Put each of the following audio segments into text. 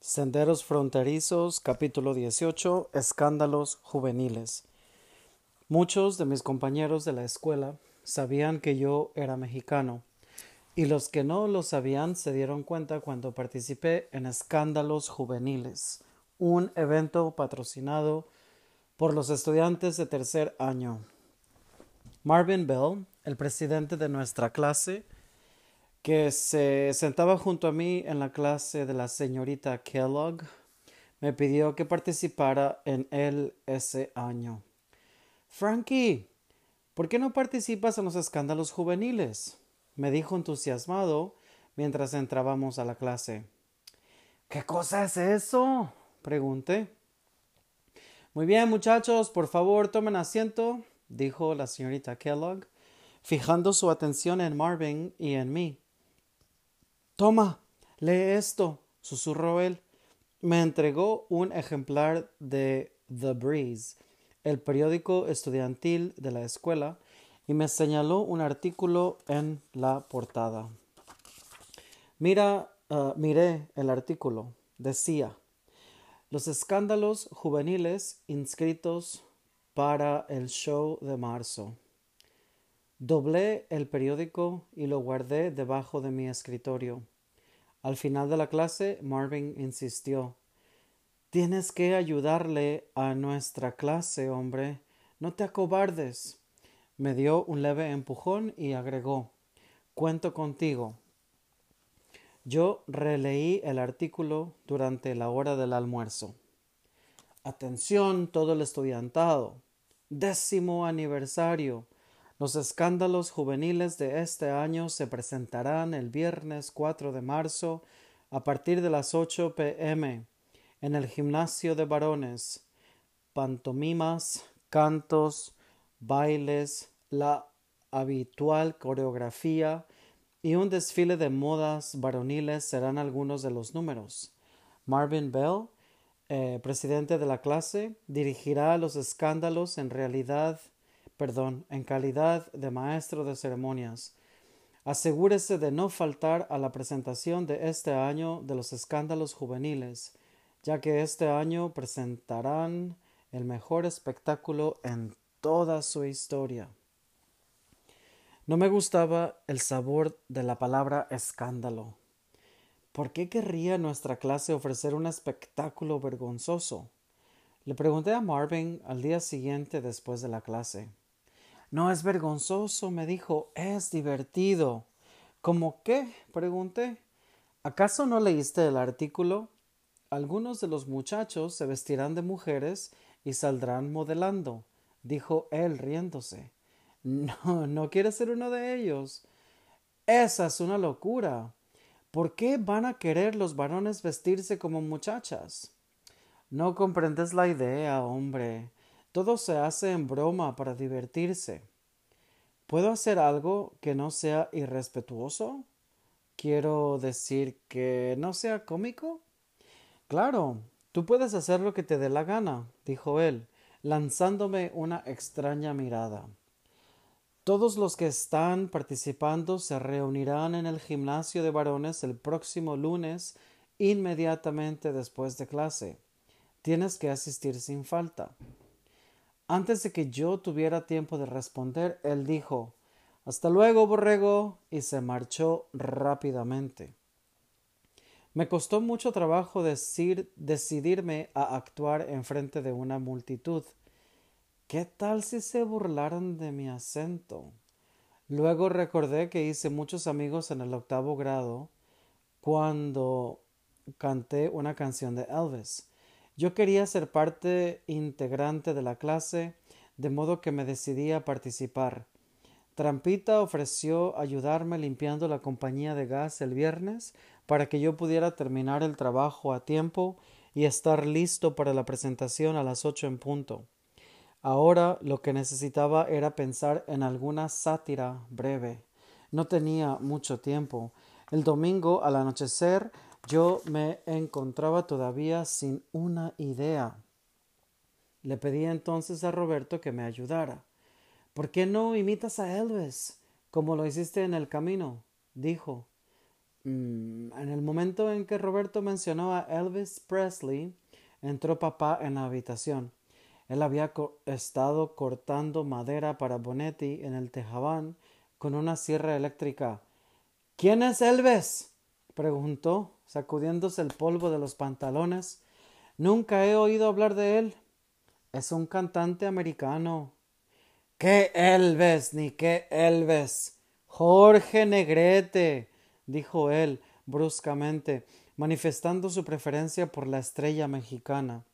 Senderos Fronterizos, capítulo 18, Escándalos Juveniles. Muchos de mis compañeros de la escuela sabían que yo era mexicano, y los que no lo sabían se dieron cuenta cuando participé en Escándalos Juveniles, un evento patrocinado por los estudiantes de tercer año. Marvin Bell, el presidente de nuestra clase, que se sentaba junto a mí en la clase de la señorita Kellogg, me pidió que participara en él ese año. Frankie, ¿por qué no participas en los escándalos juveniles? me dijo entusiasmado mientras entrábamos a la clase. ¿Qué cosa es eso? pregunté. Muy bien, muchachos, por favor, tomen asiento, dijo la señorita Kellogg, fijando su atención en Marvin y en mí. Toma, lee esto, susurró él. Me entregó un ejemplar de The Breeze, el periódico estudiantil de la escuela, y me señaló un artículo en la portada. Mira, uh, miré el artículo. Decía los escándalos juveniles inscritos para el show de marzo. Doblé el periódico y lo guardé debajo de mi escritorio. Al final de la clase, Marvin insistió. Tienes que ayudarle a nuestra clase, hombre. No te acobardes. Me dio un leve empujón y agregó Cuento contigo. Yo releí el artículo durante la hora del almuerzo. Atención todo el estudiantado. Décimo aniversario. Los escándalos juveniles de este año se presentarán el viernes 4 de marzo a partir de las 8 pm en el gimnasio de varones. Pantomimas, cantos, bailes, la habitual coreografía y un desfile de modas varoniles serán algunos de los números. Marvin Bell, eh, presidente de la clase, dirigirá los escándalos en realidad perdón, en calidad de maestro de ceremonias. Asegúrese de no faltar a la presentación de este año de los escándalos juveniles, ya que este año presentarán el mejor espectáculo en toda su historia. No me gustaba el sabor de la palabra escándalo. ¿Por qué querría nuestra clase ofrecer un espectáculo vergonzoso? Le pregunté a Marvin al día siguiente después de la clase. No es vergonzoso, me dijo, es divertido. ¿Cómo qué? pregunté. ¿Acaso no leíste el artículo? Algunos de los muchachos se vestirán de mujeres y saldrán modelando, dijo él riéndose. No, no quieres ser uno de ellos. Esa es una locura. ¿Por qué van a querer los varones vestirse como muchachas? No comprendes la idea, hombre. Todo se hace en broma para divertirse. ¿Puedo hacer algo que no sea irrespetuoso? Quiero decir que no sea cómico. Claro, tú puedes hacer lo que te dé la gana, dijo él, lanzándome una extraña mirada. Todos los que están participando se reunirán en el gimnasio de varones el próximo lunes inmediatamente después de clase. Tienes que asistir sin falta. Antes de que yo tuviera tiempo de responder, él dijo Hasta luego, borrego, y se marchó rápidamente. Me costó mucho trabajo decidirme a actuar en frente de una multitud. ¿Qué tal si se burlaran de mi acento? Luego recordé que hice muchos amigos en el octavo grado cuando canté una canción de Elvis. Yo quería ser parte integrante de la clase, de modo que me decidí a participar. Trampita ofreció ayudarme limpiando la compañía de gas el viernes para que yo pudiera terminar el trabajo a tiempo y estar listo para la presentación a las ocho en punto. Ahora lo que necesitaba era pensar en alguna sátira breve. No tenía mucho tiempo. El domingo al anochecer yo me encontraba todavía sin una idea. Le pedí entonces a Roberto que me ayudara. ¿Por qué no imitas a Elvis, como lo hiciste en el camino? dijo. Mm, en el momento en que Roberto mencionó a Elvis Presley, entró papá en la habitación. Él había estado cortando madera para Bonetti en el tejabán con una sierra eléctrica. ¿Quién es Elvis? preguntó, sacudiéndose el polvo de los pantalones. Nunca he oído hablar de él. Es un cantante americano. ¿Qué Elvis ni qué Elvis? Jorge Negrete, dijo él bruscamente, manifestando su preferencia por la estrella mexicana.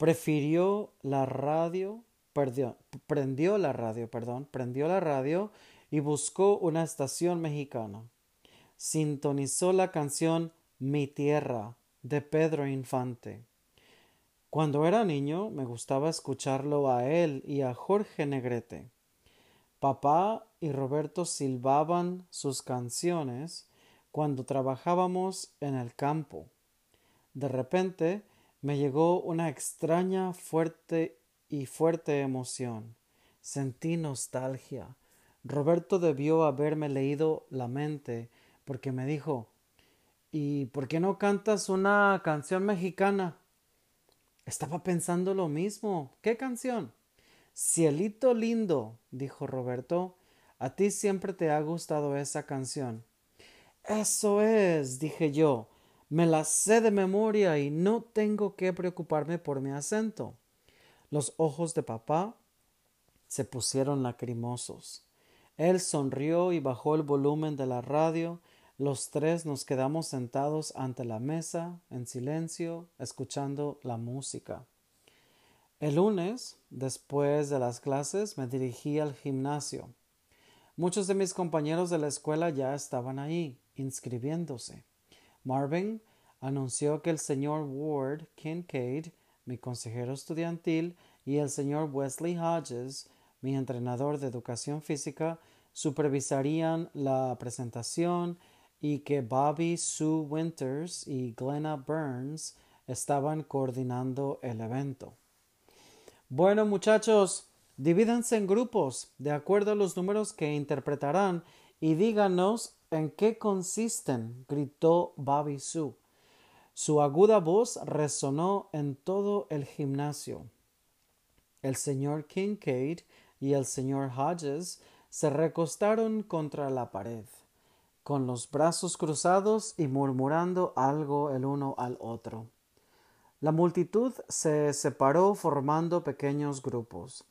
Prefirió la radio, perdió, prendió la radio, perdón, prendió la radio y buscó una estación mexicana. Sintonizó la canción Mi Tierra de Pedro Infante. Cuando era niño me gustaba escucharlo a él y a Jorge Negrete. Papá y Roberto silbaban sus canciones cuando trabajábamos en el campo. De repente me llegó una extraña, fuerte y fuerte emoción. Sentí nostalgia. Roberto debió haberme leído la mente porque me dijo ¿Y por qué no cantas una canción mexicana? Estaba pensando lo mismo. ¿Qué canción? Cielito lindo, dijo Roberto. A ti siempre te ha gustado esa canción. Eso es, dije yo. Me la sé de memoria y no tengo que preocuparme por mi acento. Los ojos de papá se pusieron lacrimosos. Él sonrió y bajó el volumen de la radio. Los tres nos quedamos sentados ante la mesa, en silencio, escuchando la música. El lunes, después de las clases, me dirigí al gimnasio. Muchos de mis compañeros de la escuela ya estaban ahí, inscribiéndose. Marvin anunció que el señor Ward Kincaid, mi consejero estudiantil, y el señor Wesley Hodges, mi entrenador de educación física, supervisarían la presentación y que Bobby Sue Winters y Glenna Burns estaban coordinando el evento. Bueno, muchachos, Divídanse en grupos de acuerdo a los números que interpretarán y díganos en qué consisten, gritó Bobby Sue. Su aguda voz resonó en todo el gimnasio. El señor Kincaid y el señor Hodges se recostaron contra la pared, con los brazos cruzados y murmurando algo el uno al otro. La multitud se separó formando pequeños grupos.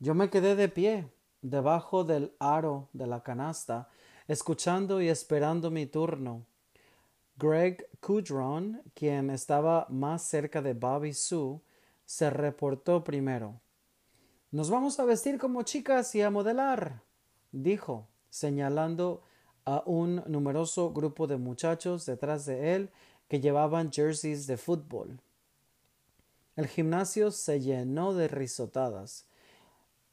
Yo me quedé de pie, debajo del aro de la canasta, escuchando y esperando mi turno. Greg Kudron, quien estaba más cerca de Bobby Sue, se reportó primero. Nos vamos a vestir como chicas y a modelar, dijo, señalando a un numeroso grupo de muchachos detrás de él que llevaban jerseys de fútbol. El gimnasio se llenó de risotadas.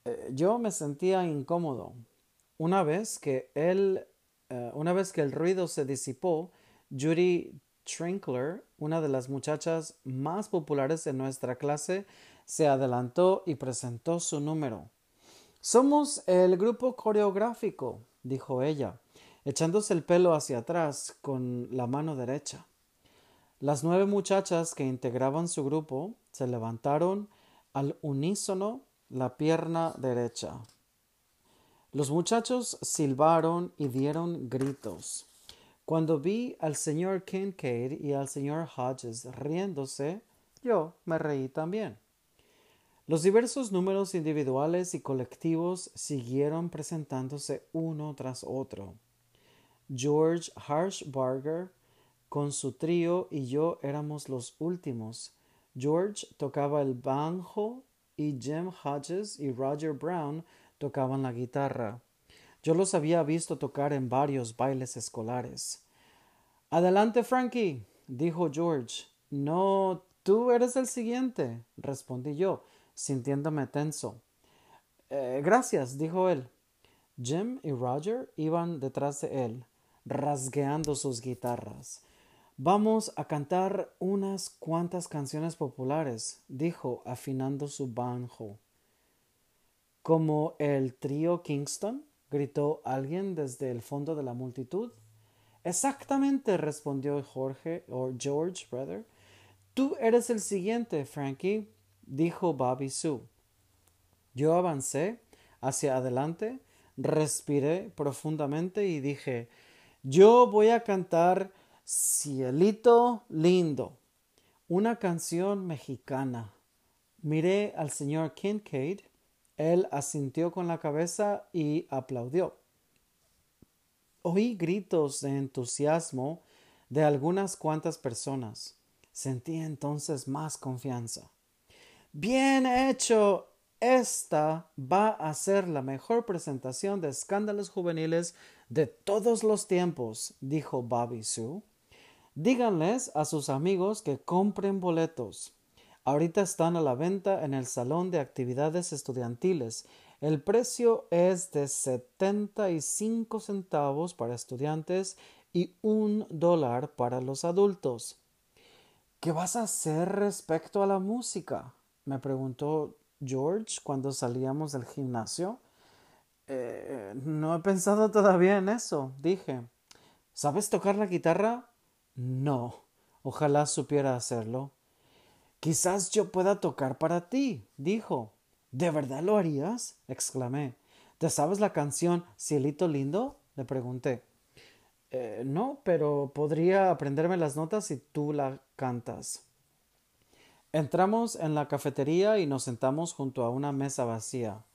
Eh, yo me sentía incómodo. Una vez que él, eh, una vez que el ruido se disipó, Judy Trinkler, una de las muchachas más populares de nuestra clase, se adelantó y presentó su número. Somos el grupo coreográfico, dijo ella, echándose el pelo hacia atrás con la mano derecha. Las nueve muchachas que integraban su grupo se levantaron al unísono la pierna derecha. Los muchachos silbaron y dieron gritos. Cuando vi al señor Kincaid y al señor Hodges riéndose, yo me reí también. Los diversos números individuales y colectivos siguieron presentándose uno tras otro. George Harshbarger con su trío y yo éramos los últimos. George tocaba el banjo y Jim Hodges y Roger Brown tocaban la guitarra. Yo los había visto tocar en varios bailes escolares. Adelante, Frankie, dijo George. No, tú eres el siguiente, respondí yo, sintiéndome tenso. Eh, gracias, dijo él. Jim y Roger iban detrás de él, rasgueando sus guitarras. Vamos a cantar unas cuantas canciones populares, dijo, afinando su banjo. Como el trío Kingston, gritó alguien desde el fondo de la multitud. Exactamente, respondió Jorge, o George, brother. Tú eres el siguiente, Frankie, dijo Bobby Sue. Yo avancé hacia adelante, respiré profundamente y dije Yo voy a cantar Cielito lindo, una canción mexicana. Miré al señor Kincaid, él asintió con la cabeza y aplaudió. Oí gritos de entusiasmo de algunas cuantas personas. Sentí entonces más confianza. Bien hecho. Esta va a ser la mejor presentación de escándalos juveniles de todos los tiempos, dijo Bobby Sue. Díganles a sus amigos que compren boletos. Ahorita están a la venta en el Salón de Actividades Estudiantiles. El precio es de 75 centavos para estudiantes y un dólar para los adultos. ¿Qué vas a hacer respecto a la música? me preguntó George cuando salíamos del gimnasio. Eh, no he pensado todavía en eso, dije. ¿Sabes tocar la guitarra? No. Ojalá supiera hacerlo. Quizás yo pueda tocar para ti, dijo. ¿De verdad lo harías? exclamé. ¿Te sabes la canción Cielito Lindo? le pregunté. Eh, no, pero podría aprenderme las notas si tú la cantas. Entramos en la cafetería y nos sentamos junto a una mesa vacía.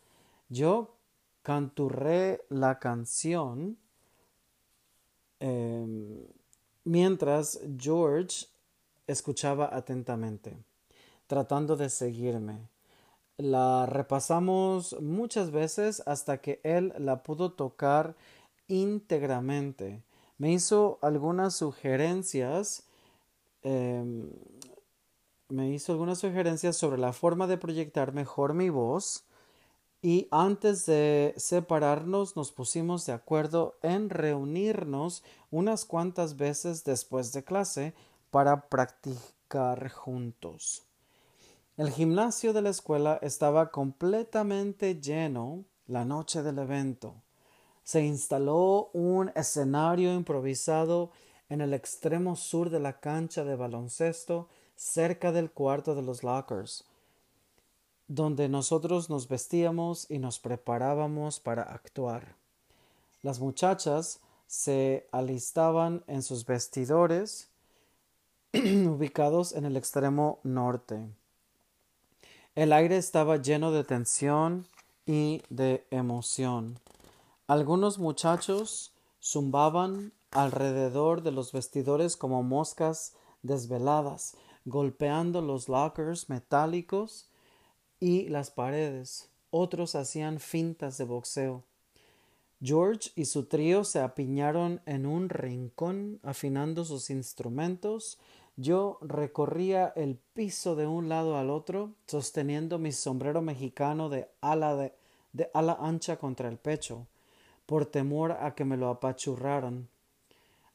Yo canturré la canción em, mientras George escuchaba atentamente, tratando de seguirme. La repasamos muchas veces hasta que él la pudo tocar íntegramente. Me hizo algunas sugerencias em, me hizo algunas sugerencias sobre la forma de proyectar mejor mi voz y antes de separarnos nos pusimos de acuerdo en reunirnos unas cuantas veces después de clase para practicar juntos. El gimnasio de la escuela estaba completamente lleno la noche del evento. Se instaló un escenario improvisado en el extremo sur de la cancha de baloncesto cerca del cuarto de los lockers, donde nosotros nos vestíamos y nos preparábamos para actuar. Las muchachas se alistaban en sus vestidores ubicados en el extremo norte. El aire estaba lleno de tensión y de emoción. Algunos muchachos zumbaban alrededor de los vestidores como moscas desveladas, golpeando los lockers metálicos y las paredes. Otros hacían fintas de boxeo. George y su trío se apiñaron en un rincón afinando sus instrumentos. Yo recorría el piso de un lado al otro, sosteniendo mi sombrero mexicano de ala, de, ala ancha contra el pecho, por temor a que me lo apachurraran.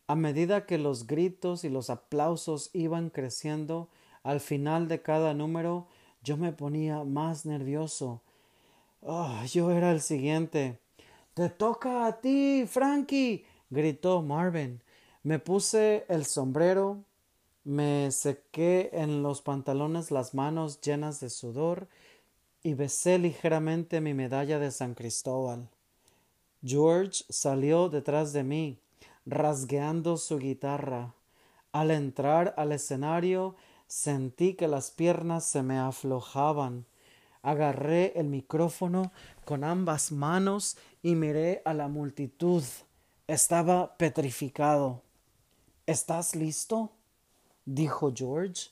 A medida que los gritos y los aplausos iban creciendo, al final de cada número yo me ponía más nervioso. Oh, yo era el siguiente. Te toca a ti, Frankie. gritó Marvin. Me puse el sombrero, me sequé en los pantalones las manos llenas de sudor y besé ligeramente mi medalla de San Cristóbal. George salió detrás de mí rasgueando su guitarra. Al entrar al escenario sentí que las piernas se me aflojaban. Agarré el micrófono con ambas manos y miré a la multitud. Estaba petrificado. ¿Estás listo? Dijo George.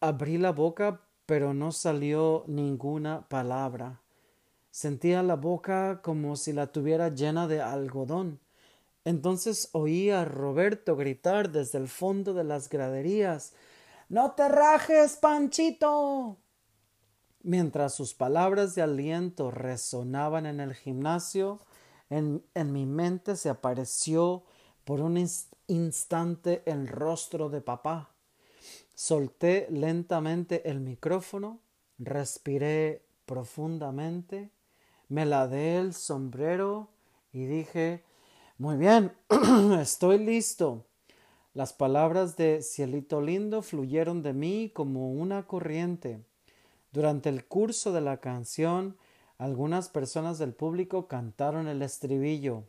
Abrí la boca, pero no salió ninguna palabra. Sentía la boca como si la tuviera llena de algodón. Entonces oí a Roberto gritar desde el fondo de las graderías No te rajes, Panchito. Mientras sus palabras de aliento resonaban en el gimnasio, en, mi mente se apareció por un, instante el rostro de papá. Solté lentamente el micrófono, respiré profundamente, me ladé el sombrero y dije Muy bien, estoy listo. Las palabras de Cielito Lindo fluyeron de mí como una corriente. Durante el curso de la canción, algunas personas del público cantaron el estribillo.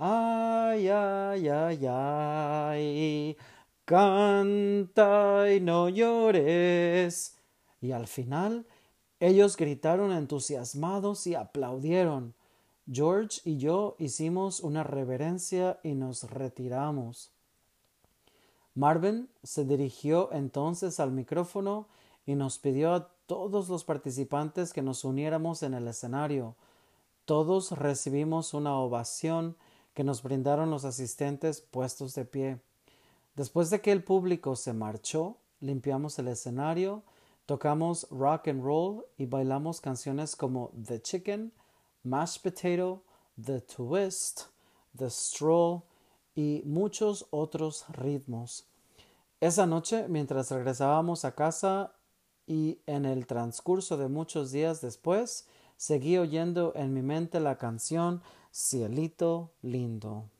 Ay, ay, ay, ay, canta y no llores. Y al final, ellos gritaron entusiasmados y aplaudieron. George y yo hicimos una reverencia y nos retiramos. Marvin se dirigió entonces al micrófono y nos pidió a todos los participantes que nos uniéramos en el escenario. Todos recibimos una ovación que nos brindaron los asistentes puestos de pie. Después de que el público se marchó, limpiamos el escenario, tocamos rock and roll y bailamos canciones como The Chicken, Mashed Potato, The Twist, The Stroll y muchos otros ritmos. Esa noche, mientras regresábamos a casa y en el transcurso de muchos días después, seguí oyendo en mi mente la canción Cielito lindo.